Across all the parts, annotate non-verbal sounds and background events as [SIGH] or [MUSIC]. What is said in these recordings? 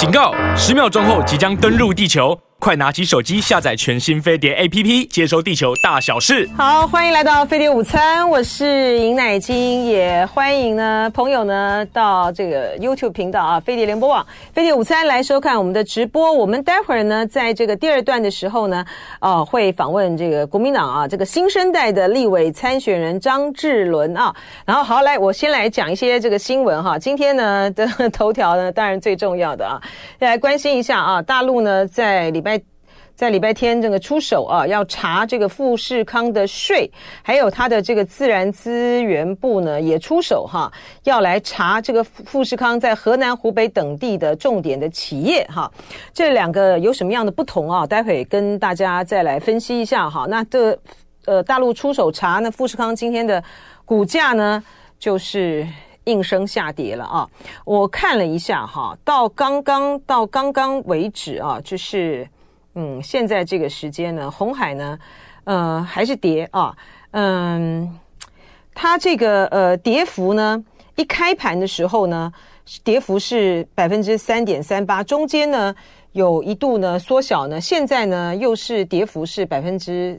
警告！十秒钟后即将登陆地球。快拿起手机下载全新飞碟 APP，接收地球大小事。好，欢迎来到飞碟午餐，我是尹乃菁，也欢迎呢朋友呢到这个 YouTube 频道啊，飞碟联播网飞碟午餐来收看我们的直播。我们待会儿呢，在这个第二段的时候呢，啊会访问这个国民党啊这个新生代的立委参选人张智伦啊。然后好来，我先来讲一些这个新闻哈。今天呢的头条呢，当然最重要的啊，来关心一下啊，大陆呢在礼拜。在礼拜天这个出手啊，要查这个富士康的税，还有他的这个自然资源部呢也出手哈，要来查这个富士康在河南、湖北等地的重点的企业哈。这两个有什么样的不同啊？待会跟大家再来分析一下哈。那这呃大陆出手查，那富士康今天的股价呢就是应声下跌了啊。我看了一下哈，到刚刚到刚刚为止啊，就是。嗯，现在这个时间呢，红海呢，呃，还是跌啊。嗯，它这个呃跌幅呢，一开盘的时候呢，跌幅是百分之三点三八，中间呢有一度呢缩小呢，现在呢又是跌幅是百分之。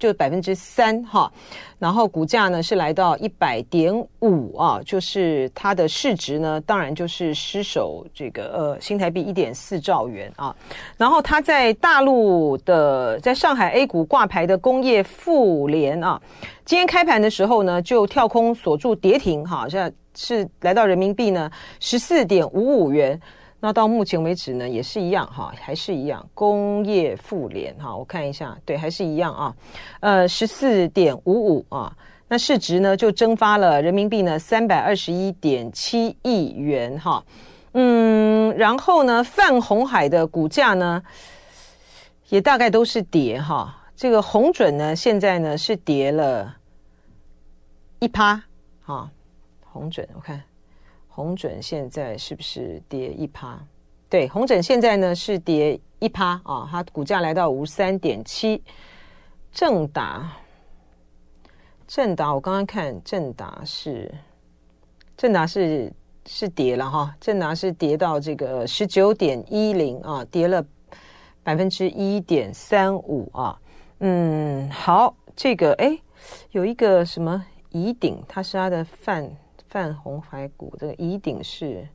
就百分之三哈，然后股价呢是来到一百点五啊，就是它的市值呢，当然就是失守这个呃新台币一点四兆元啊。然后它在大陆的在上海 A 股挂牌的工业富联啊，今天开盘的时候呢就跳空锁住跌停哈，现在是来到人民币呢十四点五五元。那到目前为止呢，也是一样哈，还是一样。工业富联哈，我看一下，对，还是一样啊。呃，十四点五五啊，那市值呢就蒸发了人民币呢三百二十一点七亿元哈。嗯，然后呢，泛鸿海的股价呢也大概都是跌哈。这个红准呢现在呢是跌了一趴哈，红准我看。红准现在是不是跌一趴？对，红准现在呢是跌一趴啊，它股价来到五十三点七。正达，正达，我刚刚看正达是，正达是是跌了哈，正达是跌到这个十九点一零啊，跌了百分之一点三五啊。嗯，好，这个哎，有一个什么宜鼎，它是它的泛。泛红海股这个宜鼎是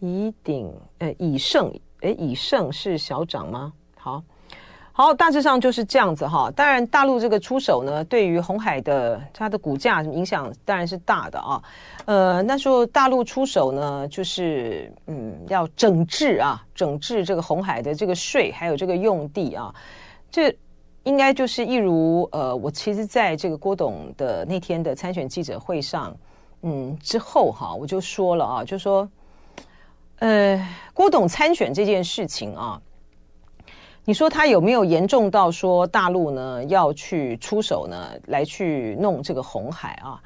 宜鼎，呃，以盛，诶，以盛是小涨吗？好，好，大致上就是这样子哈。当然，大陆这个出手呢，对于红海的它的股价影响当然是大的啊。呃，那时候大陆出手呢，就是嗯，要整治啊，整治这个红海的这个税，还有这个用地啊，这应该就是一如呃，我其实在这个郭董的那天的参选记者会上。嗯，之后哈，我就说了啊，就说，呃，郭董参选这件事情啊，你说他有没有严重到说大陆呢要去出手呢，来去弄这个红海啊？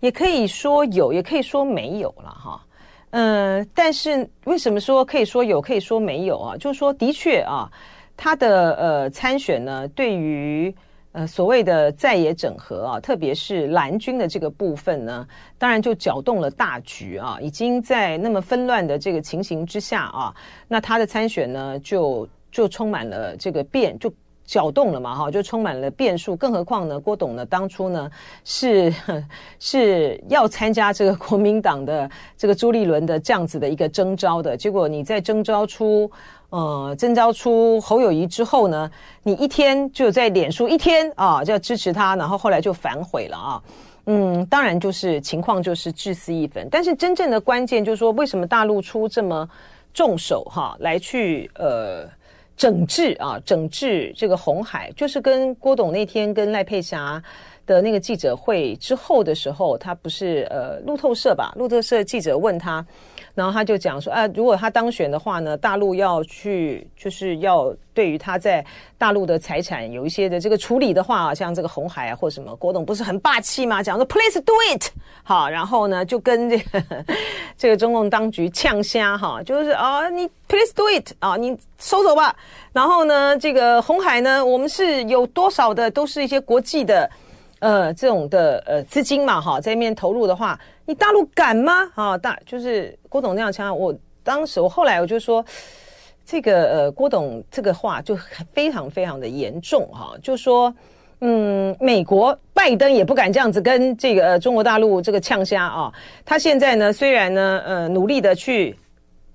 也可以说有，也可以说没有了哈。嗯、呃，但是为什么说可以说有，可以说没有啊？就是说，的确啊，他的呃参选呢，对于。呃，所谓的在野整合啊，特别是蓝军的这个部分呢，当然就搅动了大局啊。已经在那么纷乱的这个情形之下啊，那他的参选呢，就就充满了这个变，就搅动了嘛，哈，就充满了变数。更何况呢，郭董呢，当初呢是 [LAUGHS] 是要参加这个国民党的这个朱立伦的这样子的一个征召的，结果你在征召出。呃，征召出侯友宜之后呢，你一天就在脸书一天啊，就要支持他，然后后来就反悔了啊。嗯，当然就是情况就是自私一分，但是真正的关键就是说，为什么大陆出这么重手哈、啊，来去呃整治啊，整治这个红海，就是跟郭董那天跟赖佩霞的那个记者会之后的时候，他不是呃路透社吧？路透社记者问他。然后他就讲说啊，如果他当选的话呢，大陆要去就是要对于他在大陆的财产有一些的这个处理的话啊，像这个红海啊或什么，郭董不是很霸气吗？讲说 Please do it，好，然后呢就跟这个 [LAUGHS] 这个中共当局呛声哈，就是啊你 Please do it 啊，你收走吧。然后呢，这个红海呢，我们是有多少的都是一些国际的。呃，这种的呃资金嘛，哈，在那边投入的话，你大陆敢吗？啊，大就是郭董那样讲，我当时我后来我就说，这个呃郭董这个话就非常非常的严重哈，就说嗯，美国拜登也不敢这样子跟这个、呃、中国大陆这个呛虾啊，他现在呢虽然呢呃努力的去。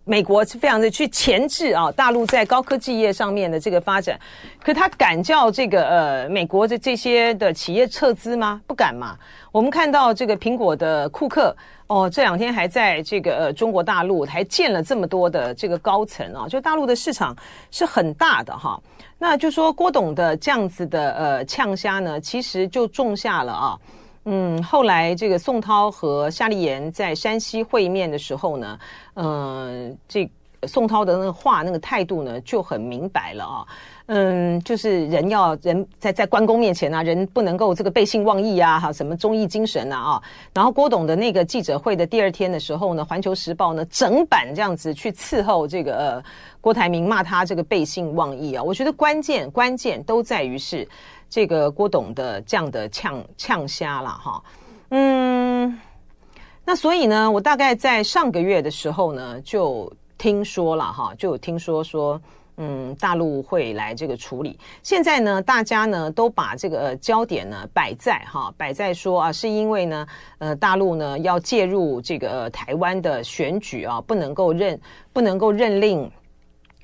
美国是非常的去钳制啊，大陆在高科技业上面的这个发展，可他敢叫这个呃美国的这些的企业撤资吗？不敢嘛。我们看到这个苹果的库克哦，这两天还在这个呃中国大陆还建了这么多的这个高层啊，就大陆的市场是很大的哈。那就说郭董的这样子的呃呛虾呢，其实就种下了啊。嗯，后来这个宋涛和夏立言在山西会面的时候呢，嗯、呃，这宋涛的那个话那个态度呢就很明白了啊，嗯，就是人要人在在关公面前啊，人不能够这个背信忘义啊，哈，什么忠义精神啊啊，然后郭董的那个记者会的第二天的时候呢，《环球时报》呢整版这样子去伺候这个郭台铭骂他这个背信忘义啊，我觉得关键关键都在于是。这个郭董的这样的呛呛虾了哈，嗯，那所以呢，我大概在上个月的时候呢，就听说了哈，就听说说，嗯，大陆会来这个处理。现在呢，大家呢都把这个焦点呢摆在哈，摆在说啊，是因为呢，呃，大陆呢要介入这个台湾的选举啊，不能够认不能够认令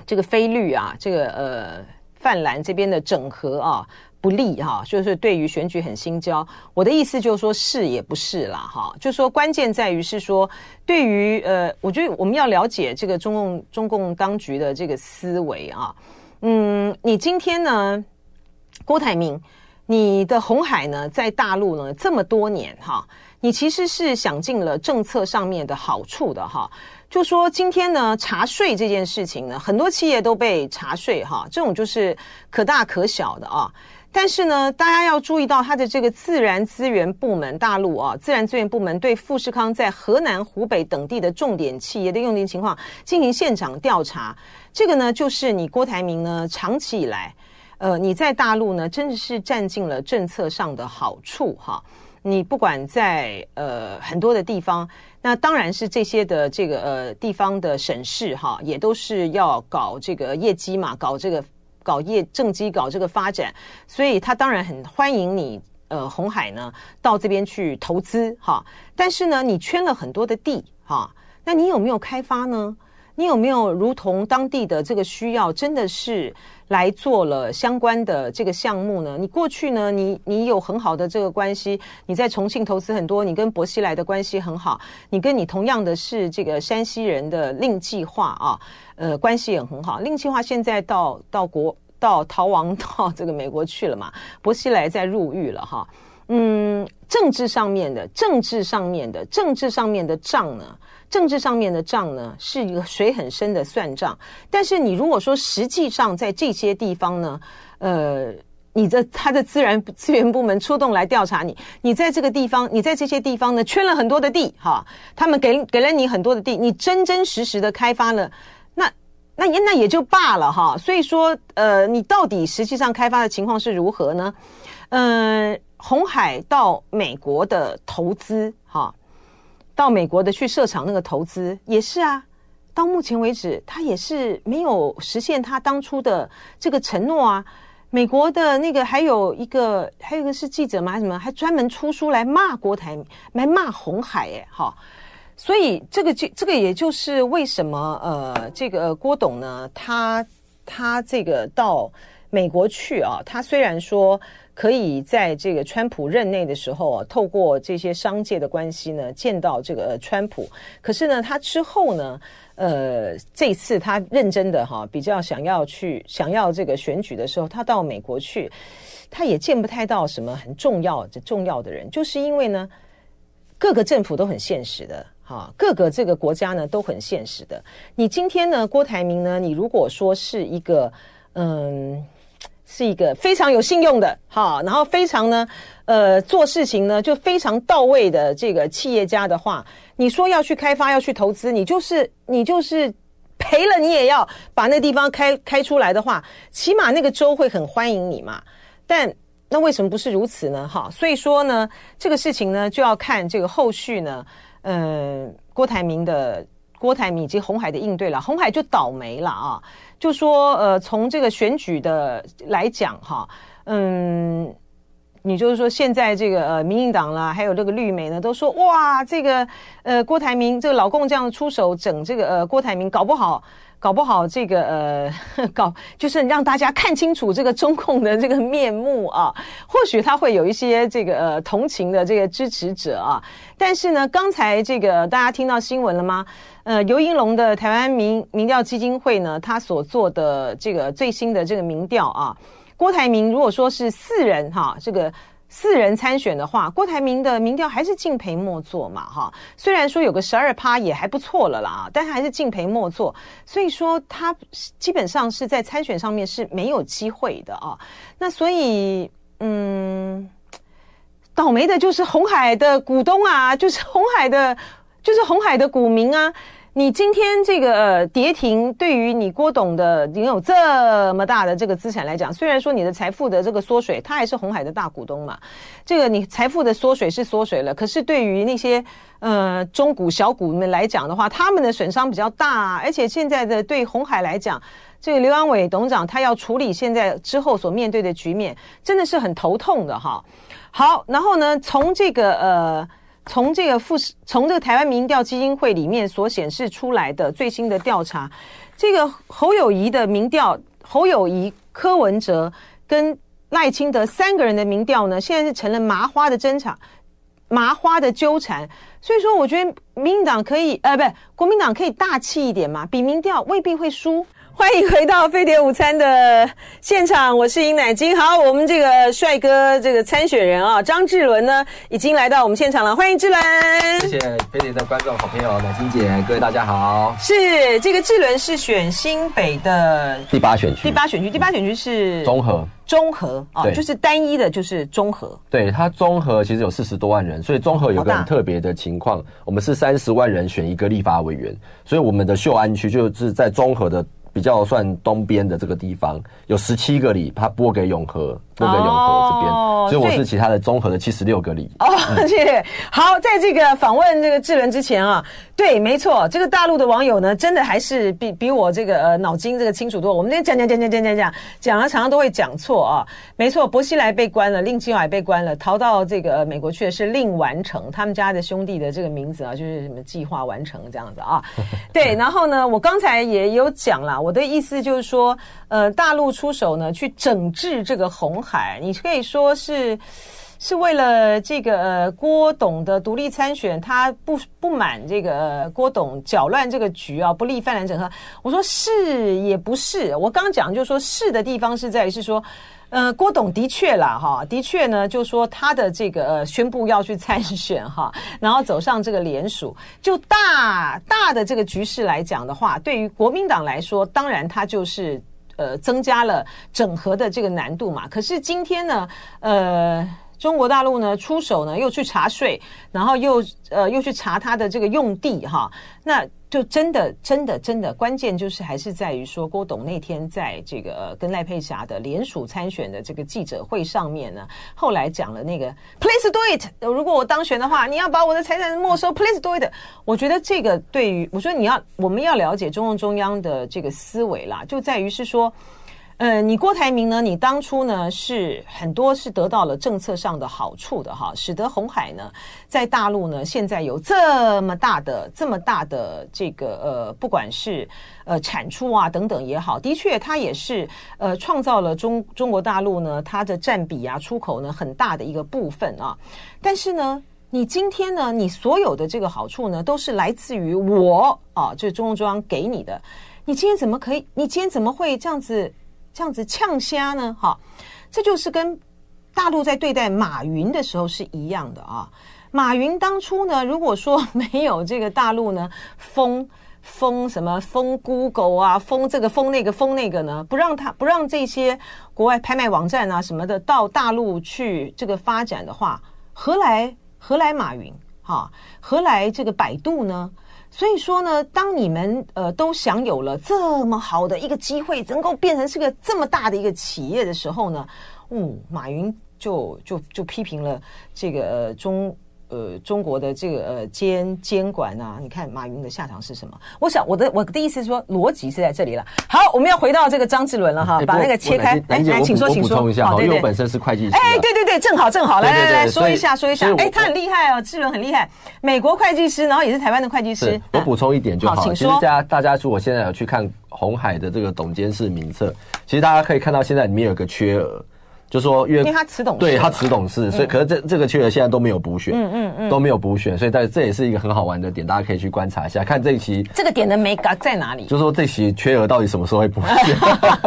这个非绿啊，这个呃泛蓝这边的整合啊。不利哈，就是对于选举很心焦。我的意思就是说，是也不是啦哈，就是说关键在于是说，对于呃，我觉得我们要了解这个中共中共当局的这个思维啊。嗯，你今天呢，郭台铭，你的红海呢，在大陆呢这么多年哈，你其实是想尽了政策上面的好处的哈。就说今天呢，查税这件事情呢，很多企业都被查税哈，这种就是可大可小的啊。但是呢，大家要注意到它的这个自然资源部门，大陆啊，自然资源部门对富士康在河南、湖北等地的重点企业的用电情况进行现场调查。这个呢，就是你郭台铭呢，长期以来，呃，你在大陆呢，真的是占尽了政策上的好处哈。你不管在呃很多的地方，那当然是这些的这个呃地方的省市哈，也都是要搞这个业绩嘛，搞这个。搞业政绩，搞这个发展，所以他当然很欢迎你，呃，红海呢到这边去投资哈。但是呢，你圈了很多的地哈，那你有没有开发呢？你有没有如同当地的这个需要，真的是来做了相关的这个项目呢？你过去呢，你你有很好的这个关系，你在重庆投资很多，你跟薄熙来的关系很好，你跟你同样的是这个山西人的令计划啊。呃，关系也很好。令计划现在到到国到逃亡到这个美国去了嘛？薄熙来在入狱了哈。嗯，政治上面的政治上面的政治上面的账呢？政治上面的账呢，是一个水很深的算账。但是你如果说实际上在这些地方呢，呃，你的他的自然资源部门出动来调查你，你在这个地方，你在这些地方呢，圈了很多的地哈，他们给给了你很多的地，你真真实实的开发了。那那也那也就罢了哈，所以说，呃，你到底实际上开发的情况是如何呢？嗯、鸿海到美国的投资哈，到美国的去设厂那个投资也是啊，到目前为止他也是没有实现他当初的这个承诺啊。美国的那个还有一个还有一个是记者吗？什么还专门出书来骂郭台铭，来骂鸿海哎哈。所以这个就这个也就是为什么呃这个郭董呢，他他这个到美国去啊，他虽然说可以在这个川普任内的时候啊，透过这些商界的关系呢，见到这个川普，可是呢，他之后呢，呃，这次他认真的哈，比较想要去想要这个选举的时候，他到美国去，他也见不太到什么很重要的重要的人，就是因为呢，各个政府都很现实的。啊，各个这个国家呢都很现实的。你今天呢，郭台铭呢，你如果说是一个，嗯，是一个非常有信用的，哈，然后非常呢，呃，做事情呢就非常到位的这个企业家的话，你说要去开发，要去投资，你就是你就是赔了，你也要把那地方开开出来的话，起码那个州会很欢迎你嘛。但那为什么不是如此呢？哈，所以说呢，这个事情呢就要看这个后续呢。嗯，郭台铭的郭台铭以及红海的应对了，红海就倒霉了啊，就说呃，从这个选举的来讲哈，嗯。你就是说，现在这个呃，民进党啦，还有这个绿媒呢，都说哇，这个呃，郭台铭这个老共这样出手整这个呃，郭台铭搞不好，搞不好这个呃，[LAUGHS] 搞就是让大家看清楚这个中共的这个面目啊。或许他会有一些这个呃同情的这个支持者啊。但是呢，刚才这个大家听到新闻了吗？呃，游盈龙的台湾民民调基金会呢，他所做的这个最新的这个民调啊。郭台铭如果说是四人哈，这个四人参选的话，郭台铭的民调还是敬陪末座嘛哈。虽然说有个十二趴也还不错了啦，但是还是敬陪末座。所以说他基本上是在参选上面是没有机会的啊。那所以嗯，倒霉的就是红海的股东啊，就是红海的，就是红海的股民啊。你今天这个呃跌停，对于你郭董的拥有这么大的这个资产来讲，虽然说你的财富的这个缩水，他还是红海的大股东嘛。这个你财富的缩水是缩水了，可是对于那些呃中股小股们来讲的话，他们的损伤比较大，而且现在的对红海来讲，这个刘安伟董事长他要处理现在之后所面对的局面，真的是很头痛的哈。好，然后呢，从这个呃。从这个富士，从这个台湾民调基金会里面所显示出来的最新的调查，这个侯友谊的民调，侯友谊、柯文哲跟赖清德三个人的民调呢，现在是成了麻花的争吵，麻花的纠缠。所以说，我觉得民进党可以，呃，不，国民党可以大气一点嘛，比民调未必会输。欢迎回到飞碟午餐的现场，我是尹乃金。好，我们这个帅哥这个参选人啊，张志伦呢，已经来到我们现场了。欢迎志伦，谢谢飞碟的观众好朋友乃金姐，各位大家好。是这个志伦是选新北的第八选区，第八选区，第八选区是综合。综合啊，就是单一的，就是综合。对，它综合其实有四十多万人，所以综合有个很特别的情况，我们是三十万人选一个立法委员，所以我们的秀安区就是在综合的。比较算东边的这个地方有十七个里，他拨给永和，拨给永和这边，哦、所以我是其他的综合的七十六个里。哦，谢谢。好，在这个访问这个智伦之前啊，对，没错，这个大陆的网友呢，真的还是比比我这个呃脑筋这个清楚多。我们那讲讲讲讲讲讲讲，讲了常常都会讲错啊。没错，薄熙来被关了，令计划也被关了，逃到这个美国去的是令完成，他们家的兄弟的这个名字啊，就是什么计划完成这样子啊。[LAUGHS] 对，然后呢，我刚才也有讲了。我的意思就是说，呃，大陆出手呢，去整治这个红海，海你可以说是是为了这个呃郭董的独立参选，他不不满这个、郭董搅乱这个局啊，不利泛蓝整合。我说是也不是，我刚讲就是说是的地方是在于是说。呃，郭董的确啦，哈，的确呢，就说他的这个呃宣布要去参选哈，然后走上这个联署，就大大的这个局势来讲的话，对于国民党来说，当然他就是呃增加了整合的这个难度嘛。可是今天呢，呃。中国大陆呢出手呢，又去查税，然后又呃又去查他的这个用地哈，那就真的真的真的关键就是还是在于说郭董那天在这个、跟赖佩霞的联署参选的这个记者会上面呢，后来讲了那个 Please do it，如果我当选的话，你要把我的财产没收，Please do it。我觉得这个对于我说你要我们要了解中共中央的这个思维啦，就在于是说。呃，你郭台铭呢？你当初呢是很多是得到了政策上的好处的哈，使得红海呢在大陆呢现在有这么大的、这么大的这个呃，不管是呃产出啊等等也好，的确它也是呃创造了中中国大陆呢它的占比啊出口呢很大的一个部分啊。但是呢，你今天呢，你所有的这个好处呢都是来自于我啊，就是中共中央给你的。你今天怎么可以？你今天怎么会这样子？这样子呛虾呢？哈，这就是跟大陆在对待马云的时候是一样的啊。马云当初呢，如果说没有这个大陆呢封封什么封 Google 啊，封这个封那个封那个呢，不让他不让这些国外拍卖网站啊什么的到大陆去这个发展的话，何来何来马云？哈，何来这个百度呢？所以说呢，当你们呃都享有了这么好的一个机会，能够变成是个这么大的一个企业的时候呢，嗯，马云就就就批评了这个、呃、中呃中国的这个呃监监管啊，你看马云的下场是什么？我想我的我的意思是说，逻辑是在这里了。好，我们要回到这个张志伦了哈，把那个切开。来来，请说，请说。一下哈，因为我本身是会计师。哎，对对对，正好正好，来来来说一下说一下。哎，他很厉害哦，志伦很厉害，美国会计师，然后也是台湾的会计师。我补充一点就好，请说。其实大家大家如果现在有去看红海的这个董监事名册，其实大家可以看到现在里面有个缺额。就说因为，因为他辞董事，对他辞董事，所以可是这这个缺额现在都没有补选，嗯嗯嗯，都没有补选，所以在这也是一个很好玩的点，大家可以去观察一下，看这一期这个点的美感在哪里？就是说这期缺额到底什么时候会补选？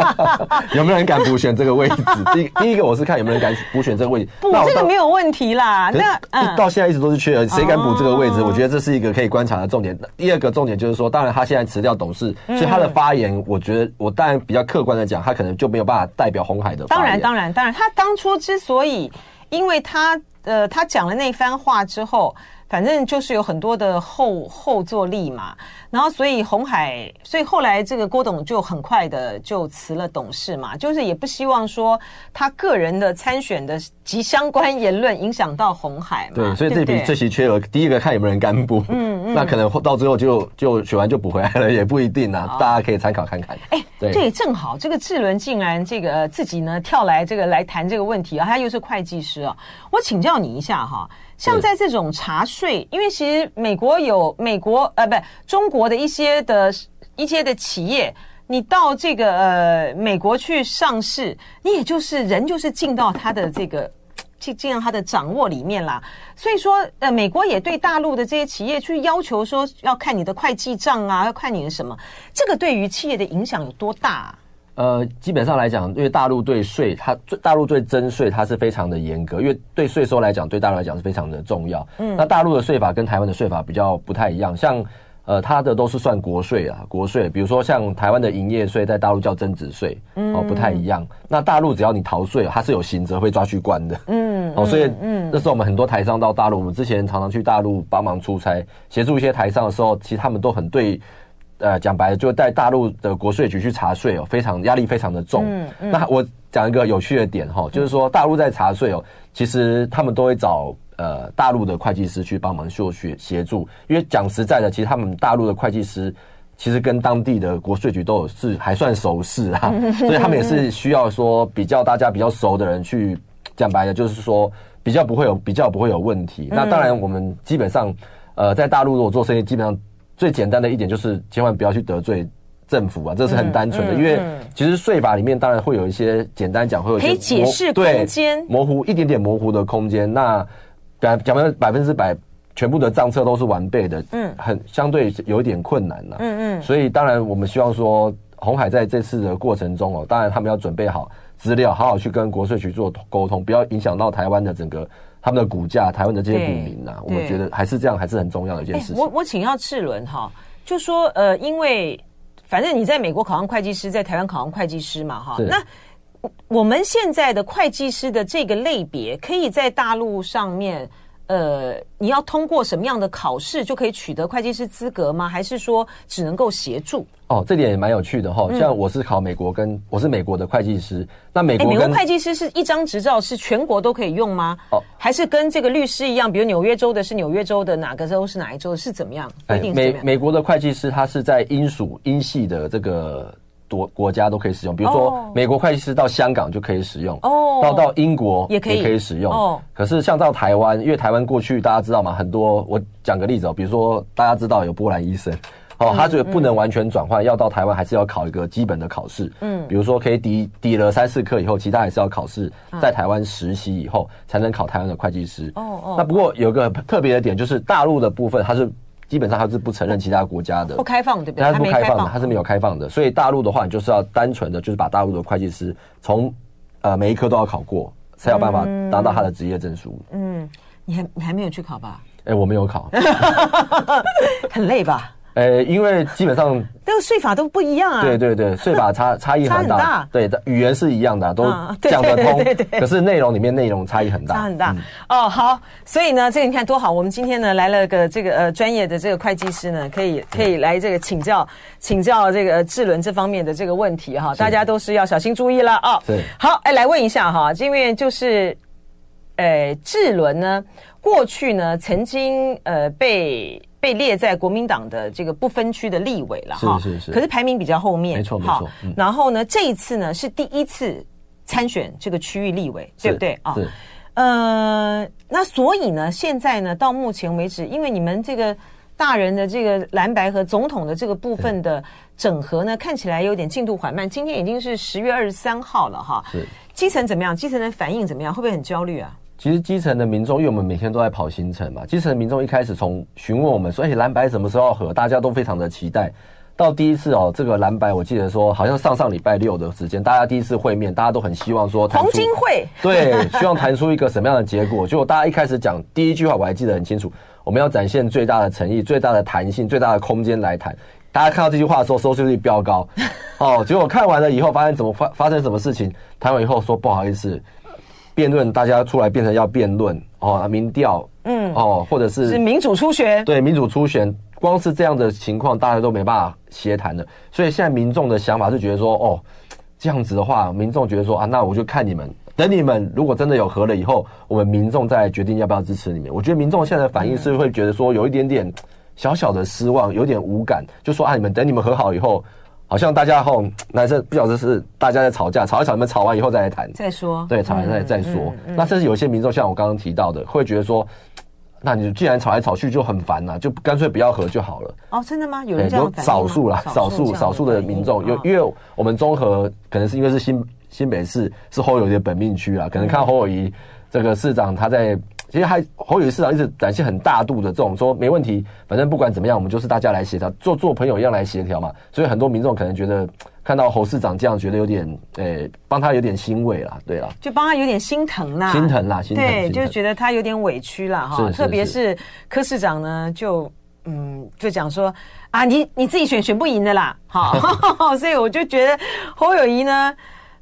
[LAUGHS] 有没有人敢补选这个位置？[LAUGHS] 第第一个我是看有没有人敢补选这个位置，补这个没有问题啦。那嗯，到现在一直都是缺额，谁敢补这个位置？我觉得这是一个可以观察的重点。第二个重点就是说，当然他现在辞掉董事，所以他的发言，我觉得我当然比较客观的讲，他可能就没有办法代表红海的。当然当然当然，他当初之所以，因为他呃，他讲了那番话之后，反正就是有很多的后后坐力嘛。然后，所以红海，所以后来这个郭董就很快的就辞了董事嘛，就是也不希望说他个人的参选的及相关言论影响到红海嘛。对，所以这笔这期缺额，第一个看有没有人干补，嗯嗯，那可能到最后就就选完就补回来了，[LAUGHS] 也不一定啊，大家可以参考看看。哎，对，对，正好这个智伦竟然这个自己呢跳来这个来谈这个问题啊，他又是会计师啊，我请教你一下哈。像在这种查税，因为其实美国有美国呃，不，中国的一些的一些的企业，你到这个呃美国去上市，你也就是人就是进到他的这个进进到他的掌握里面啦。所以说，呃，美国也对大陆的这些企业去要求说，要看你的会计账啊，要看你的什么，这个对于企业的影响有多大啊？呃，基本上来讲，因为大陆对税，它大陆对征税，它是非常的严格，因为对税收来讲，对大陆来讲是非常的重要。嗯，那大陆的税法跟台湾的税法比较不太一样，像呃，它的都是算国税啊，国税，比如说像台湾的营业税，在大陆叫增值税，哦，不太一样。那大陆只要你逃税，它是有刑责会抓去关的。嗯，哦，所以嗯，那时候我们很多台商到大陆，我们之前常常去大陆帮忙出差，协助一些台商的时候，其实他们都很对。呃，讲白了，就带大陆的国税局去查税哦，非常压力非常的重。嗯嗯、那我讲一个有趣的点哈，就是说大陆在查税哦，其实他们都会找呃大陆的会计师去帮忙做协协助，因为讲实在的，其实他们大陆的会计师其实跟当地的国税局都有是还算熟识啊，[LAUGHS] 所以他们也是需要说比较大家比较熟的人去讲白了，就是说比较不会有比较不会有问题。那当然，我们基本上呃在大陆如果做生意，基本上。最简单的一点就是，千万不要去得罪政府啊，这是很单纯的。因为其实税法里面当然会有一些简单讲会有一些可以解释空间模糊一点点模糊的空间。那讲讲百分之百全部的账册都是完备的，嗯，很相对有一点困难了。嗯嗯。所以当然我们希望说，红海在这次的过程中哦，当然他们要准备好资料，好好去跟国税局做沟通，不要影响到台湾的整个。他们的股价，台湾的这些股民呐，我们觉得还是这样，还是很重要的一件事情。我我请教志伦哈，就说呃，因为反正你在美国考上会计师，在台湾考上会计师嘛哈，是那我们现在的会计师的这个类别，可以在大陆上面。呃，你要通过什么样的考试就可以取得会计师资格吗？还是说只能够协助？哦，这点也蛮有趣的哈。像我是考美国跟，跟、嗯、我是美国的会计师，那美国、欸、美国会计师是一张执照，是全国都可以用吗？哦，还是跟这个律师一样，比如纽约州的是纽约州的，哪个州是哪一州？是怎么样？规定美美国的会计师他是在英属英系的这个。国国家都可以使用，比如说美国会计师到香港就可以使用，哦，到到英国也可以也可以使用，哦。可是像到台湾，因为台湾过去大家知道嘛，很多我讲个例子哦，比如说大家知道有波兰医生，哦，他这个不能完全转换，要到台湾还是要考一个基本的考试，嗯，比如说可以抵抵了三四科以后，其他还是要考试，在台湾实习以后才能考台湾的会计师，哦哦。那不过有个特别的点，就是大陆的部分它是。基本上它是不承认其他国家的，不开放对不对？它是不开放的，它是没有开放的。所以大陆的话，你就是要单纯的，就是把大陆的会计师从呃每一科都要考过，才有办法拿到他的职业证书。嗯，你还你还没有去考吧？哎，我没有考，[LAUGHS] 很累吧？呃，因为基本上这个税法都不一样啊。对对对，税法差差异很大。很大对，语言是一样的，都讲得通。对对对对，可是内容里面内容差异很大。差很大。嗯、哦，好，所以呢，这个你看多好，我们今天呢来了个这个呃专业的这个会计师呢，可以可以来这个请教请教这个智伦这方面的这个问题哈，大家都是要小心注意了啊。哦、对。好，哎，来问一下哈，因为就是，呃，智伦呢。过去呢曾经呃被被列在国民党的这个不分区的立委了哈，是是是，可是排名比较后面，没错没错。嗯、然后呢，这一次呢是第一次参选这个区域立委，对不对啊？是。呃，那所以呢，现在呢到目前为止，因为你们这个大人的这个蓝白和总统的这个部分的整合呢，看起来有点进度缓慢。今天已经是十月二十三号了哈。是。基层怎么样？基层的反应怎么样？会不会很焦虑啊？其实基层的民众，因为我们每天都在跑行程嘛，基层的民众一开始从询问我们说：“哎，蓝白什么时候合？”大家都非常的期待。到第一次哦，这个蓝白，我记得说好像上上礼拜六的时间，大家第一次会面，大家都很希望说黄金会对，希望谈出一个什么样的结果。结果大家一开始讲第一句话，我还记得很清楚，我们要展现最大的诚意、最大的弹性、最大的空间来谈。[LAUGHS] 大家看到这句话的时候，收视率飙高哦。结果看完了以后，发现怎么发发生什么事情？谈完以后说不好意思，辩论大家出来变成要辩论哦，民调嗯哦，或者是是民主初选，对，民主初选。光是这样的情况，大家都没办法协谈的，所以现在民众的想法是觉得说，哦，这样子的话，民众觉得说啊，那我就看你们，等你们如果真的有合了以后，我们民众再决定要不要支持你们。我觉得民众现在的反应是会觉得说，有一点点小小的失望，有点无感，就说啊，你们等你们和好以后，好像大家后男生不晓得是大家在吵架，吵一吵，你们吵完以后再来谈，再说，对，吵完再再说。那甚至有些民众像我刚刚提到的，会觉得说。那你既然吵来吵去就很烦了，就干脆不要和就好了。哦，真的吗？有人这样少数啦，少数少数的民众，有因为我们综合可能是因为是新新北市是侯友谊的本命区啊，可能看侯友谊这个市长他在。其实还侯友宜市长一直展现很大度的这种说没问题，反正不管怎么样，我们就是大家来协调，做做朋友一样来协调嘛。所以很多民众可能觉得看到侯市长这样，觉得有点诶，帮他有点欣慰啦，对啦，就帮他有点心疼啦，心疼啦，心疼。对，就是觉得他有点委屈啦哈。特别是柯市长呢，就嗯，就讲说啊，你你自己选选不赢的啦，好，[LAUGHS] 所以我就觉得侯友宜呢。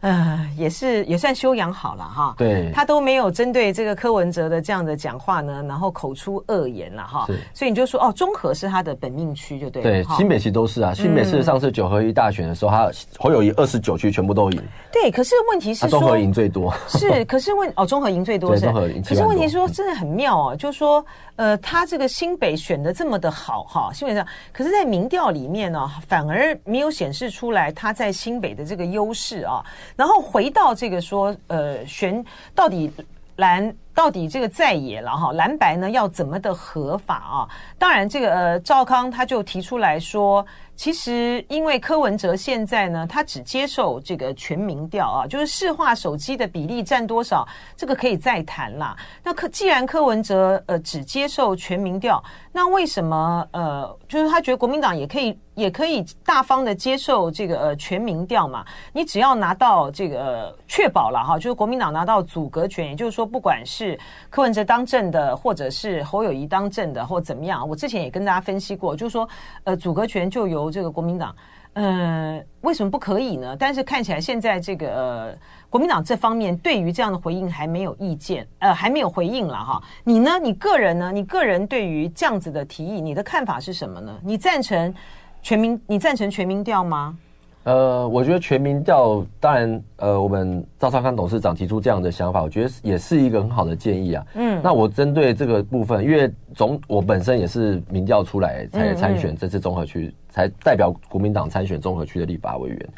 呃，也是也算修养好了哈，对，他都没有针对这个柯文哲的这样的讲话呢，然后口出恶言了哈，所以你就说哦，中和是他的本命区就对了，对，新北其实都是啊，新北市上次九合一大选的时候，他侯友宜二十九区全部都赢，对，可是问题是说，中和赢最多，是，可是问哦，中和赢最多是，中和赢，可是问题是说真的很妙哦，就是说呃，他这个新北选的这么的好哈，新北上，可是在民调里面呢，反而没有显示出来他在新北的这个优势啊。然后回到这个说，呃，选到底蓝到底这个在野了哈，蓝白呢要怎么的合法啊？当然，这个呃赵康他就提出来说。其实，因为柯文哲现在呢，他只接受这个全民调啊，就是市话手机的比例占多少，这个可以再谈啦。那柯既然柯文哲呃只接受全民调，那为什么呃，就是他觉得国民党也可以也可以大方的接受这个呃全民调嘛？你只要拿到这个、确保了哈，就是国民党拿到组阁权，也就是说，不管是是柯文哲当政的，或者是侯友谊当政的，或怎么样，我之前也跟大家分析过，就是说呃组阁权就由这个国民党，呃，为什么不可以呢？但是看起来现在这个、国民党这方面对于这样的回应还没有意见，呃，还没有回应了哈。你呢？你个人呢？你个人对于这样子的提议，你的看法是什么呢？你赞成全民？你赞成全民调吗？呃，我觉得全民调，当然，呃，我们赵少康董事长提出这样的想法，我觉得也是一个很好的建议啊。嗯，那我针对这个部分，因为总我本身也是民调出来才参选这次综合区，才代表国民党参选综合区的立法委员。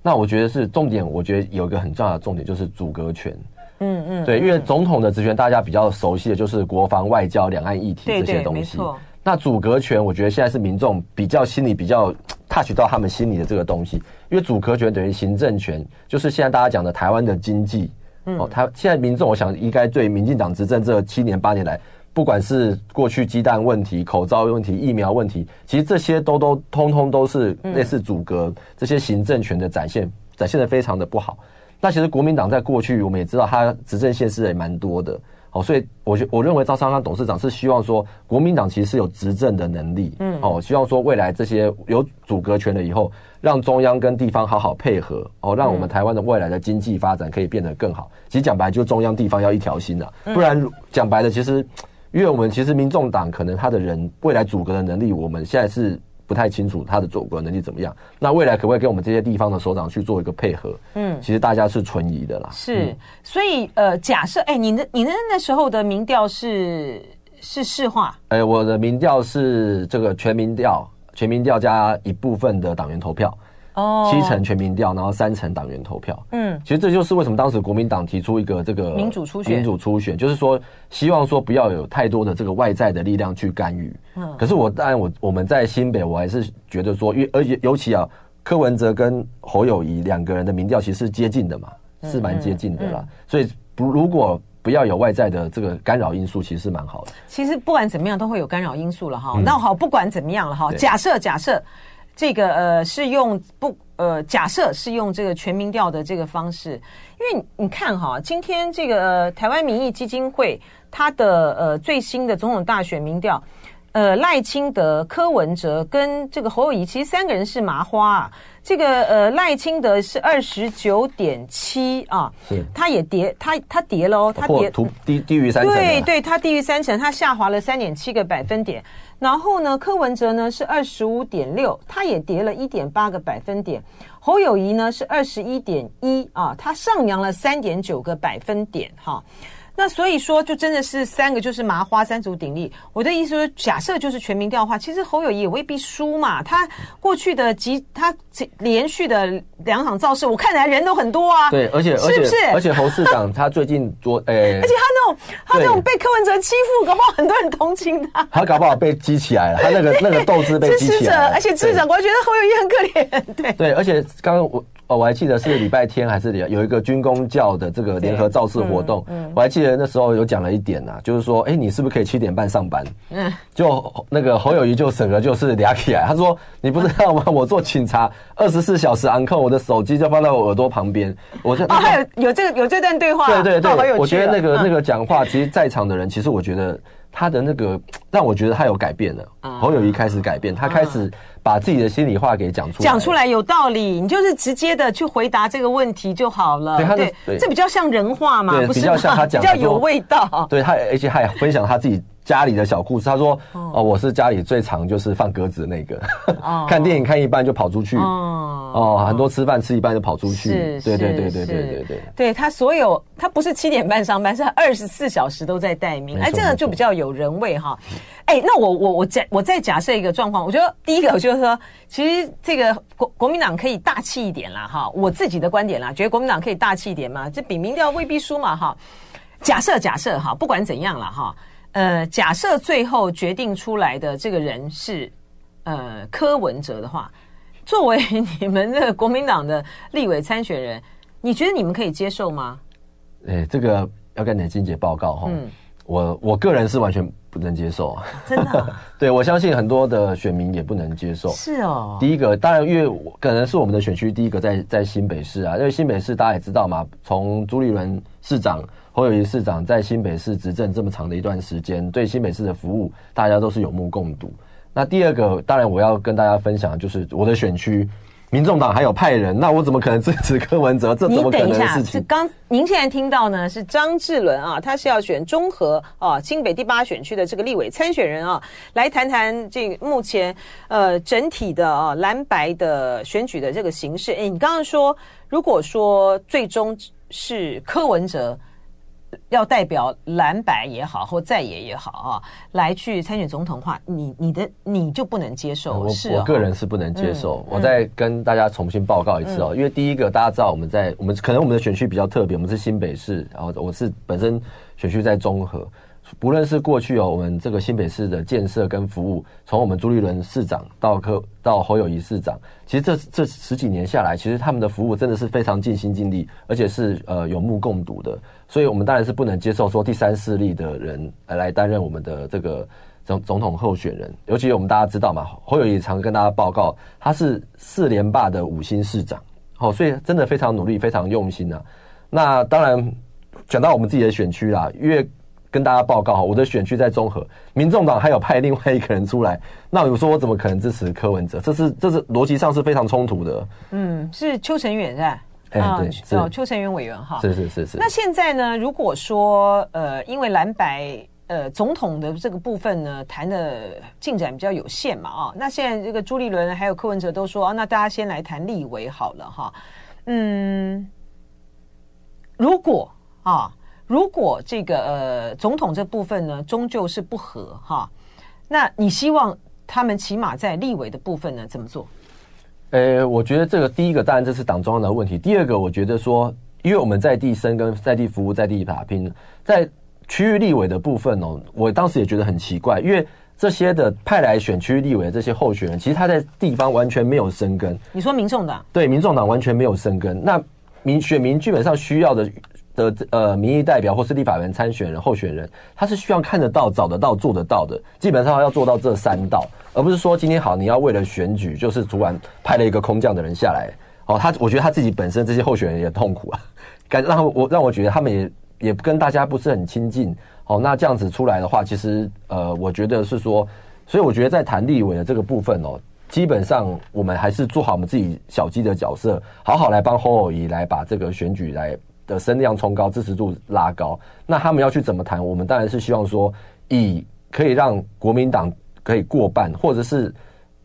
那我觉得是重点，我觉得有一个很重要的重点就是组阁权。嗯嗯，对，因为总统的职权大家比较熟悉的就是国防、外交、两岸议题这些东西。那阻隔权，我觉得现在是民众比较心里比较 touch 到他们心里的这个东西，因为阻隔权等于行政权，就是现在大家讲的台湾的经济。哦，他现在民众，我想应该对民进党执政这七年八年来，不管是过去鸡蛋问题、口罩问题、疫苗问题，其实这些都都通通都是类似组阁这些行政权的展现，展现的非常的不好。那其实国民党在过去我们也知道，他执政县市也蛮多的。哦，所以我觉我认为赵少康董事长是希望说，国民党其实是有执政的能力，嗯，哦，希望说未来这些有阻隔权了以后，让中央跟地方好好配合，哦，让我们台湾的未来的经济发展可以变得更好。其实讲白，就中央地方要一条心呐，不然讲白了，其实因为我们其实民众党可能他的人未来阻隔的能力，我们现在是不太清楚他的走国能力怎么样。那未来可不可以跟我们这些地方的首长去做一个配合？嗯，其实大家是存疑的啦。是，嗯、所以呃，假设哎，你的你的那时候的民调是是市话？哎，我的民调是这个全民调，全民调加一部分的党员投票。哦，七成全民调，然后三成党员投票。嗯，其实这就是为什么当时国民党提出一个这个民主初选，民主初选就是说希望说不要有太多的这个外在的力量去干预。嗯，可是我当然我我们在新北，我还是觉得说，因为而且尤其啊，柯文哲跟侯友谊两个人的民调其实是接近的嘛，是蛮接近的啦。嗯嗯、所以不如果不要有外在的这个干扰因素，其实是蛮好的。其实不管怎么样，都会有干扰因素了哈。嗯、那好，不管怎么样了哈，假设假设。这个呃是用不呃假设是用这个全民调的这个方式，因为你看哈，今天这个、呃、台湾民意基金会它的呃最新的总统大选民调，呃赖清德、柯文哲跟这个侯友宜，其实三个人是麻花啊。这个呃赖清德是二十九点七啊，是他也跌，他他跌了哦，他跌低低于三成，对对，他低于三成，他下滑了三点七个百分点。然后呢，柯文哲呢是二十五点六，他也跌了一点八个百分点。侯友宜呢是二十一点一啊，他上扬了三点九个百分点哈。那所以说，就真的是三个就是麻花三足鼎立。我的意思说，假设就是全民调的话，其实侯友谊也未必输嘛。他过去的几，他连续的两场造势，我看起来人都很多啊。对，而且是不是？而且侯市长他最近昨，诶，[LAUGHS] 而且他那种他那种被柯文哲欺负，搞不好很多人同情他。他搞不好被激起来了，他那个那个斗志被 [LAUGHS] 激起来了。而且市长，我觉得侯友谊很可怜。对对，而且刚刚我。哦，我还记得是礼拜天还是有一个军工教的这个联合造势活动，嗯嗯、我还记得那时候有讲了一点呐、啊，就是说，哎，你是不是可以七点半上班？嗯，就那个侯友宜就整个就是俩起来，他说，你不知道吗？[LAUGHS] 我做警察二十四小时昂扣我的手机就放在我耳朵旁边。我说，哦，还有有这个有这段对话，对对对，我觉得那个那个讲话，其实在场的人，其实我觉得。他的那个让我觉得他有改变了，侯友宜开始改变，他开始把自己的心里话给讲出来，讲出来有道理，你就是直接的去回答这个问题就好了。对，这比较像人话嘛，不是？比较像他讲，比较有味道。对他，而且还分享他自己。家里的小故事，他说：“哦，我是家里最常就是放鸽子的那个，[LAUGHS] 看电影看一半就跑出去，哦，很多吃饭吃一半就跑出去，对对对对对对对，对他所有他不是七点半上班，是二十四小时都在待命，哎，这个就比较有人味哈。哎，那我我我假我再假设一个状况，我觉得第一个就是说，其实这个国国民党可以大气一点啦哈，我自己的观点啦，觉得国民党可以大气一点嘛，这比民调未必输嘛哈。假设假设哈，不管怎样了哈。”呃，假设最后决定出来的这个人是呃柯文哲的话，作为你们这个国民党的立委参选人，你觉得你们可以接受吗？哎，这个要跟你的金姐报告哈。嗯，我我个人是完全不能接受，真的啊。[LAUGHS] 对，我相信很多的选民也不能接受。是哦。第一个，当然，因为可能是我们的选区第一个在在新北市啊，因为新北市大家也知道嘛，从朱立伦市长。侯友谊市长在新北市执政这么长的一段时间，对新北市的服务，大家都是有目共睹。那第二个，当然我要跟大家分享的就是我的选区，民众党还有派人，那我怎么可能支持柯文哲？这怎么可能的事情？刚您现在听到呢？是张志伦啊，他是要选中和啊新北第八选区的这个立委参选人啊，来谈谈这个目前呃整体的啊蓝白的选举的这个形势。哎，你刚刚说，如果说最终是柯文哲。要代表蓝白也好，或在野也好啊，来去参选总统的话，你你的你就不能接受？我是我个人是不能接受。嗯、我再跟大家重新报告一次哦，嗯、因为第一个大家知道我们在我们可能我们的选区比较特别，我们是新北市，然后我是本身选区在中和。不论是过去哦，我们这个新北市的建设跟服务，从我们朱立伦市长到柯到侯友谊市长，其实这这十几年下来，其实他们的服务真的是非常尽心尽力，而且是呃有目共睹的。所以我们当然是不能接受说第三势力的人来来担任我们的这个总总统候选人。尤其我们大家知道嘛，侯友也常跟大家报告，他是四连霸的五星市长，好，所以真的非常努力，非常用心、啊。那当然讲到我们自己的选区啦，因为。跟大家报告，我的选区在中和，民众党还有派另外一个人出来，那我说我怎么可能支持柯文哲？这是这是逻辑上是非常冲突的。嗯，是邱成远是吧？哎、欸，对，哦，邱成元委员哈，是是是是。那现在呢？如果说呃，因为蓝白。呃总统的这个部分呢，谈的进展比较有限嘛啊。那现在这个朱立伦还有柯文哲都说啊，那大家先来谈立委好了哈。嗯，如果啊，如果这个呃总统这部分呢，终究是不合哈，那你希望他们起码在立委的部分呢怎么做？呃，我觉得这个第一个当然这是党中央的问题，第二个我觉得说。因为我们在地生根，在地服务，在地打拼，在区域立委的部分哦，我当时也觉得很奇怪，因为这些的派来选区域立委的这些候选人，其实他在地方完全没有生根。你说民众党？对，民众党完全没有生根。那民选民基本上需要的的呃民意代表或是立法员参选人候选人，他是需要看得到、找得到、做得到的，基本上要做到这三道，而不是说今天好你要为了选举，就是突然派了一个空降的人下来。哦，他我觉得他自己本身这些候选人也痛苦啊。感让我让我觉得他们也也跟大家不是很亲近哦，那这样子出来的话，其实呃，我觉得是说，所以我觉得在谈立委的这个部分哦，基本上我们还是做好我们自己小鸡的角色，好好来帮侯友宜来把这个选举来的声量冲高，支持度拉高。那他们要去怎么谈？我们当然是希望说，以可以让国民党可以过半，或者是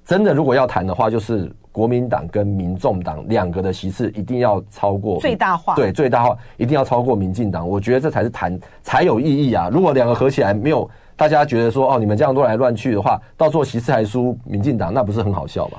真的如果要谈的话，就是。国民党跟民众党两个的席次一定要超过最大化，对，最大化一定要超过民进党，我觉得这才是谈才有意义啊！如果两个合起来没有，大家觉得说哦，你们这样乱来乱去的话，到时候席次还输民进党，那不是很好笑吗？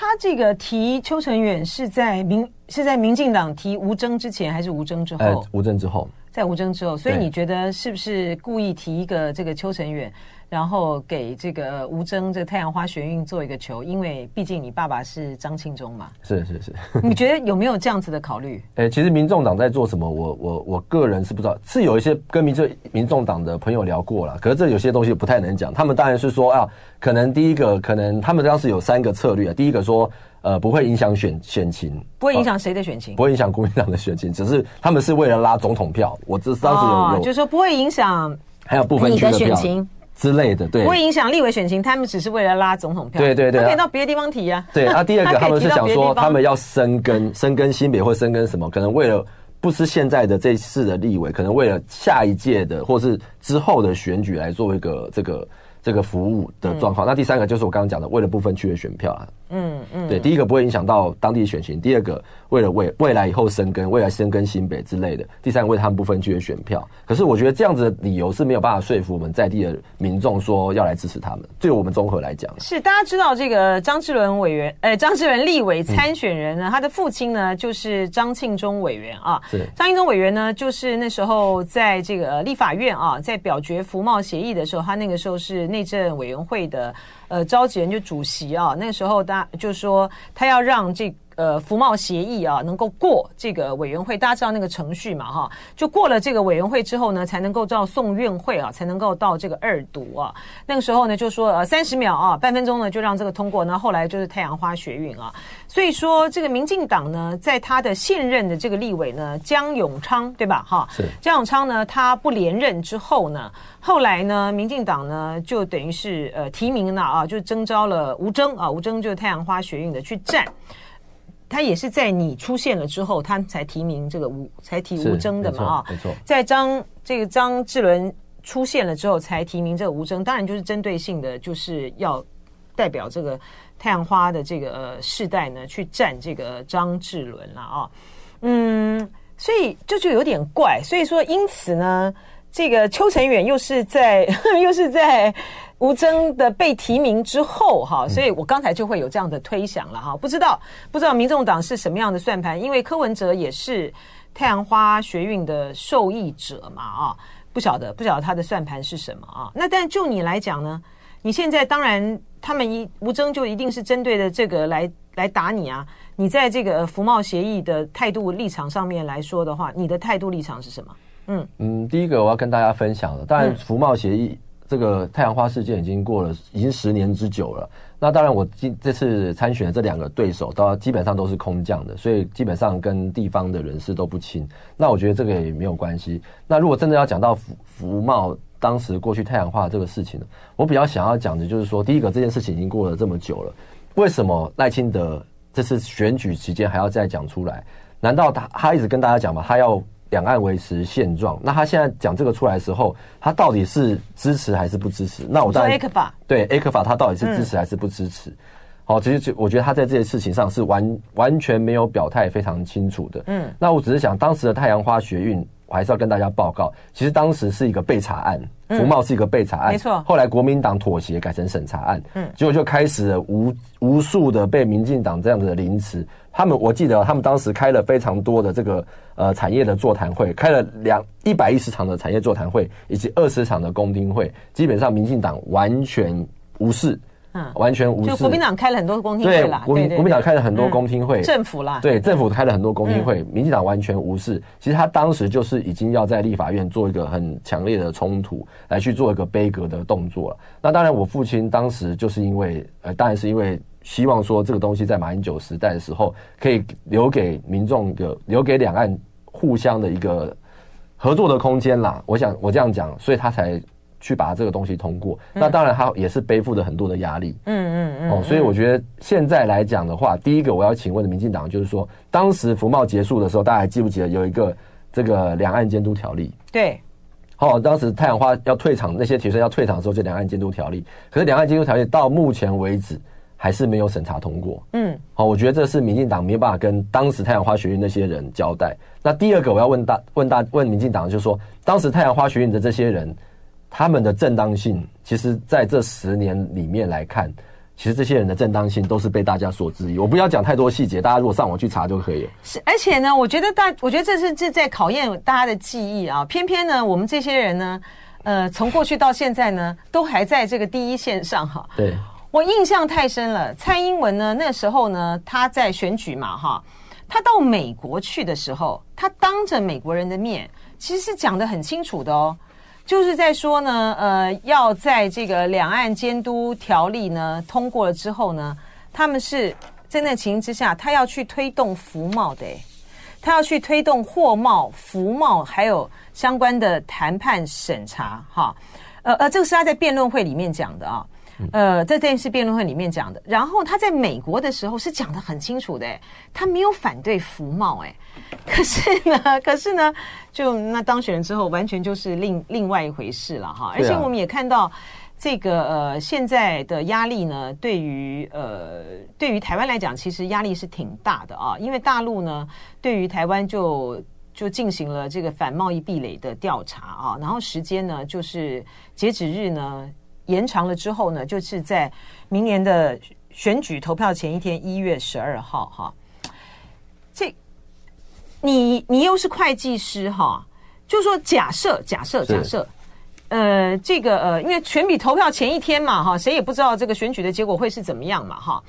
他这个提邱成远是在民是在民进党提吴征之前还是吴征之后？呃，吴征之后，在吴征之后，所以你觉得是不是故意提一个这个邱成远？然后给这个吴征这个太阳花学运做一个球，因为毕竟你爸爸是张庆忠嘛。是是是，[LAUGHS] 你觉得有没有这样子的考虑？哎，其实民众党在做什么，我我我个人是不知道，是有一些跟民众民众党的朋友聊过了，可是这有些东西不太能讲。他们当然是说啊，可能第一个，可能他们当时有三个策略啊。第一个说，呃，不会影响选选情，不会影响谁的选情，不会影响国民党的选情，只是他们是为了拉总统票。我这当时有就是说不会影响，还有部分区的选情。之类的，对，不会影响立委选情，他们只是为了拉总统票。对对对，他可以到别的地方提啊。对啊，[LAUGHS] 第二个他们是想说，他们要深耕，[LAUGHS] 深耕新北或深耕什么？可能为了不是现在的这次的立委，可能为了下一届的或是之后的选举来做一个这个这个服务的状况。嗯、那第三个就是我刚刚讲的，为了部分区的选票啊。嗯嗯，对，第一个不会影响到当地选情，第二个为了未未来以后生根，未来生根新北之类的，第三个为他们不分区的选票。可是我觉得这样子的理由是没有办法说服我们在地的民众说要来支持他们。对我们综合来讲，是大家知道这个张志伦委员，呃，张志伦立委参选人呢，嗯、他的父亲呢就是张庆忠委员啊。是张庆忠委员呢，就是那时候在这个立法院啊，在表决服贸协议的时候，他那个时候是内政委员会的。呃，召集人就主席啊，那个时候大家就说他要让这。呃，服贸协议啊，能够过这个委员会，大家知道那个程序嘛，哈，就过了这个委员会之后呢，才能够到送院会啊，才能够到这个二读啊。那个时候呢，就说呃三十秒啊，半分钟呢就让这个通过，那后来就是太阳花学运啊。所以说这个民进党呢，在他的现任的这个立委呢，江永昌对吧？哈，是江永昌呢，他不连任之后呢，后来呢，民进党呢就等于是呃提名了啊，就征召了吴征啊，吴征就是太阳花学运的去战。他也是在你出现了之后，他才提名这个吴，才提吴征的嘛啊，没错。在张这个张志伦出现了之后，才提名这个吴征，当然就是针对性的，就是要代表这个太阳花的这个呃世代呢去战这个张志伦了啊。嗯，所以这就有点怪。所以说，因此呢，这个邱成远又是在 [LAUGHS] 又是在。吴征的被提名之后，哈，所以我刚才就会有这样的推想了，哈，不知道不知道民众党是什么样的算盘，因为柯文哲也是太阳花学运的受益者嘛，啊，不晓得不晓得他的算盘是什么啊？那但就你来讲呢，你现在当然他们一吴征就一定是针对的这个来来打你啊，你在这个服贸协议的态度立场上面来说的话，你的态度立场是什么？嗯嗯，第一个我要跟大家分享的，当然服贸协议。这个太阳花事件已经过了，已经十年之久了。那当然，我今这次参选的这两个对手，都基本上都是空降的，所以基本上跟地方的人士都不亲。那我觉得这个也没有关系。那如果真的要讲到服服贸当时过去太阳花这个事情呢，我比较想要讲的就是说，第一个这件事情已经过了这么久了，为什么赖清德这次选举期间还要再讲出来？难道他他一直跟大家讲吗？他要两岸维持现状。那他现在讲这个出来的时候，他到底是支持还是不支持？那我当然 ECFA 对 ECFA 他到底是支持还是不支持？好、嗯，其实我觉得他在这些事情上是完完全没有表态非常清楚的。嗯，那我只是想当时的太阳花学运。我还是要跟大家报告，其实当时是一个备查案，福茂是一个备查案，没错。后来国民党妥协，改成审查案，嗯，结果就开始了无无数的被民进党这样子的凌迟。他们我记得，他们当时开了非常多的这个呃产业的座谈会，开了两一百一十场的产业座谈会，以及二十场的公听会，基本上民进党完全无视。嗯，完全无视。就国民党开了很多公听会啦，国民国民党开了很多公听会，政府啦，对政府开了很多公听会，民进党完全无视。其实他当时就是已经要在立法院做一个很强烈的冲突，来去做一个杯葛的动作了。那当然，我父亲当时就是因为呃，当然是因为希望说这个东西在马英九时代的时候可以留给民众的，留给两岸互相的一个合作的空间啦。我想我这样讲，所以他才。去把这个东西通过，那当然他也是背负着很多的压力。嗯嗯嗯。哦，所以我觉得现在来讲的话，第一个我要请问的民进党就是说，当时服贸结束的时候，大家还记不记得有一个这个两岸监督条例？对。好，当时太阳花要退场，那些学生要退场的时候，就两岸监督条例。可是两岸监督条例到目前为止还是没有审查通过。嗯。好，我觉得这是民进党没有办法跟当时太阳花学运那些人交代。那第二个我要问大问大问民进党，就是说，当时太阳花学运的这些人。他们的正当性，其实在这十年里面来看，其实这些人的正当性都是被大家所质疑。我不要讲太多细节，大家如果上网去查就可以了。是，而且呢，我觉得大，我觉得这是这在考验大家的记忆啊。偏偏呢，我们这些人呢，呃，从过去到现在呢，都还在这个第一线上哈。对，我印象太深了。蔡英文呢，那时候呢，他在选举嘛哈，他到美国去的时候，他当着美国人的面，其实是讲得很清楚的哦。就是在说呢，呃，要在这个两岸监督条例呢通过了之后呢，他们是在那情形之下，他要去推动服贸的，他要去推动货贸、服贸，还有相关的谈判审查，哈，呃呃，这个是他在辩论会里面讲的啊。呃，在这件事辩论会里面讲的，然后他在美国的时候是讲的很清楚的，他没有反对服贸，哎，可是呢，[LAUGHS] 可是呢，就那当选了之后，完全就是另另外一回事了哈。而且我们也看到这个呃现在的压力呢，对于呃对于台湾来讲，其实压力是挺大的啊，因为大陆呢对于台湾就就进行了这个反贸易壁垒的调查啊，然后时间呢就是截止日呢。延长了之后呢，就是在明年的选举投票前一天，一月十二号哈。这，你你又是会计师哈，就说假设假设假设，呃，这个呃，因为选举投票前一天嘛哈，谁也不知道这个选举的结果会是怎么样嘛哈。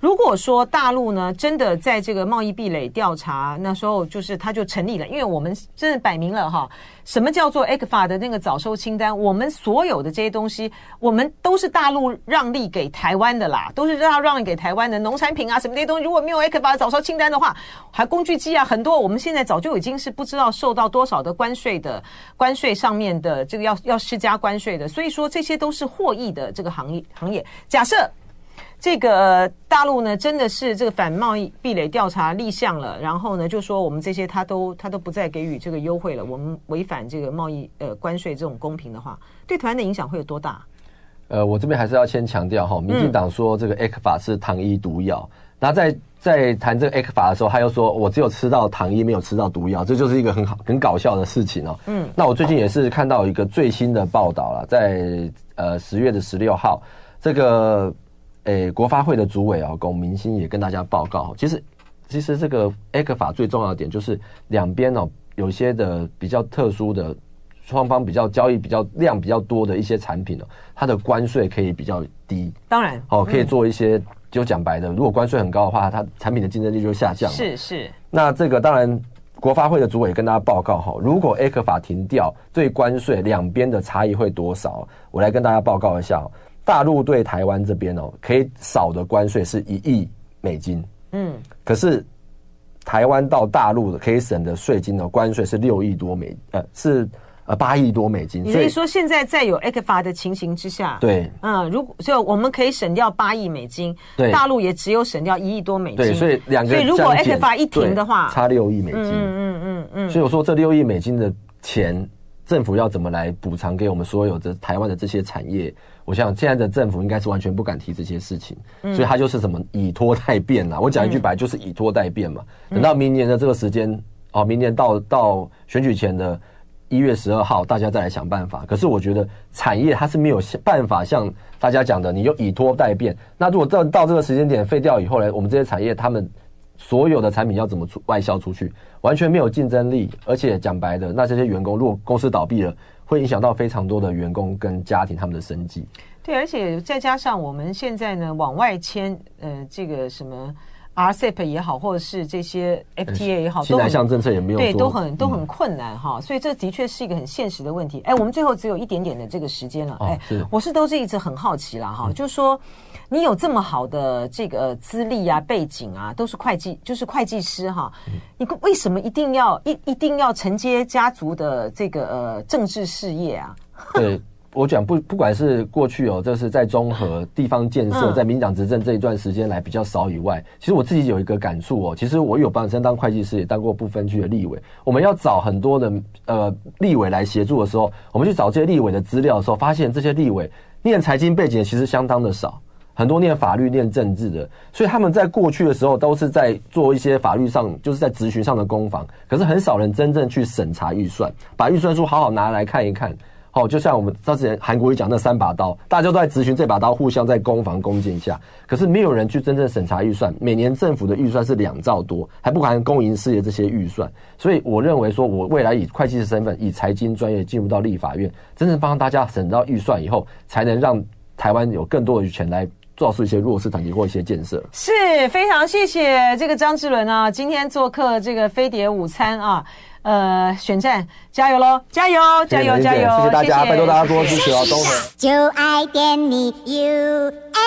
如果说大陆呢，真的在这个贸易壁垒调查那时候，就是他就成立了，因为我们真的摆明了哈，什么叫做 ECFA 的那个早收清单？我们所有的这些东西，我们都是大陆让利给台湾的啦，都是让让利给台湾的农产品啊，什么这些东西，如果没有 ECFA 早收清单的话，还工具机啊，很多我们现在早就已经是不知道受到多少的关税的关税上面的这个要要施加关税的，所以说这些都是获益的这个行业行业。假设。这个大陆呢，真的是这个反贸易壁垒调查立项了，然后呢，就说我们这些他都他都不再给予这个优惠了，我们违反这个贸易呃关税这种公平的话，对台湾的影响会有多大？呃，我这边还是要先强调哈，民进党说这个 ECFA 是糖衣毒药，那、嗯、在在谈这个 ECFA 的时候，他又说我只有吃到糖衣，没有吃到毒药，这就是一个很好很搞笑的事情哦。嗯，那我最近也是看到一个最新的报道了，在呃十月的十六号，这个。诶，国发会的主委啊，龚明星也跟大家报告，其实其实这个 ECFA 最重要的点就是两边哦，有些的比较特殊的双方比较交易比较量比较多的一些产品哦，它的关税可以比较低。当然，哦，可以做一些，就讲白的，如果关税很高的话，它产品的竞争力就下降。是是。那这个当然，国发会的主委跟大家报告哈，如果 ECFA 停掉，对关税两边的差异会多少？我来跟大家报告一下。大陆对台湾这边哦，可以少的关税是一亿美金，嗯，可是台湾到大陆的可以省的税金哦，关税是六亿多美，呃，是呃八亿多美金。所以说现在在有 ECFA 的情形之下，对，嗯，如果就我们可以省掉八亿美金，对，大陆也只有省掉一亿多美金，对，所以两个，所以如果 ECFA 一停的话，差六亿美金，嗯嗯嗯嗯，嗯，所以我说这六亿美金的钱。政府要怎么来补偿给我们所有的台湾的这些产业？我想现在的政府应该是完全不敢提这些事情，嗯、所以他就是什么以拖待变啦。我讲一句白，就是以拖待变嘛。嗯、等到明年的这个时间，哦，明年到到选举前的一月十二号，大家再来想办法。可是我觉得产业它是没有办法像大家讲的，你就以拖待变。那如果到到这个时间点废掉以后呢，我们这些产业他们。所有的产品要怎么出外销出去，完全没有竞争力，而且讲白的，那这些员工如果公司倒闭了，会影响到非常多的员工跟家庭他们的生计。对，而且再加上我们现在呢，往外迁，呃，这个什么。RCEP 也好，或者是这些 FTA 也好，新南向政策也没有对，都很都很困难哈、嗯，所以这的确是一个很现实的问题。哎，我们最后只有一点点的这个时间了，哎、哦，我是都是一直很好奇了哈、嗯，就是说你有这么好的这个资历啊、背景啊，都是会计，就是会计师哈，你为什么一定要一一定要承接家族的这个呃政治事业啊？[LAUGHS] 对。我讲不，不管是过去哦，就是在综合地方建设，在民进党执政这一段时间来比较少以外，其实我自己有一个感触哦。其实我有本身当会计师，也当过不分区的立委。我们要找很多的呃立委来协助的时候，我们去找这些立委的资料的时候，发现这些立委念财经背景其实相当的少，很多念法律、念政治的，所以他们在过去的时候都是在做一些法律上，就是在咨询上的攻防，可是很少人真正去审查预算，把预算书好好拿来看一看。好，就像我们之前韩国瑜讲那三把刀，大家都在质询这把刀，互相在攻防攻击下，可是没有人去真正审查预算。每年政府的预算是两兆多，还不含公营事业这些预算。所以我认为说，我未来以会计师身份，以财经专业进入到立法院，真正帮大家审到预算以后，才能让台湾有更多的钱来做出一些弱势团体或一些建设。是非常谢谢这个张志伦啊，今天做客这个飞碟午餐啊。呃，选战加油喽！加油，加油，加油！谢谢大家，拜托大家多支持啊！东和就爱点你 UFO。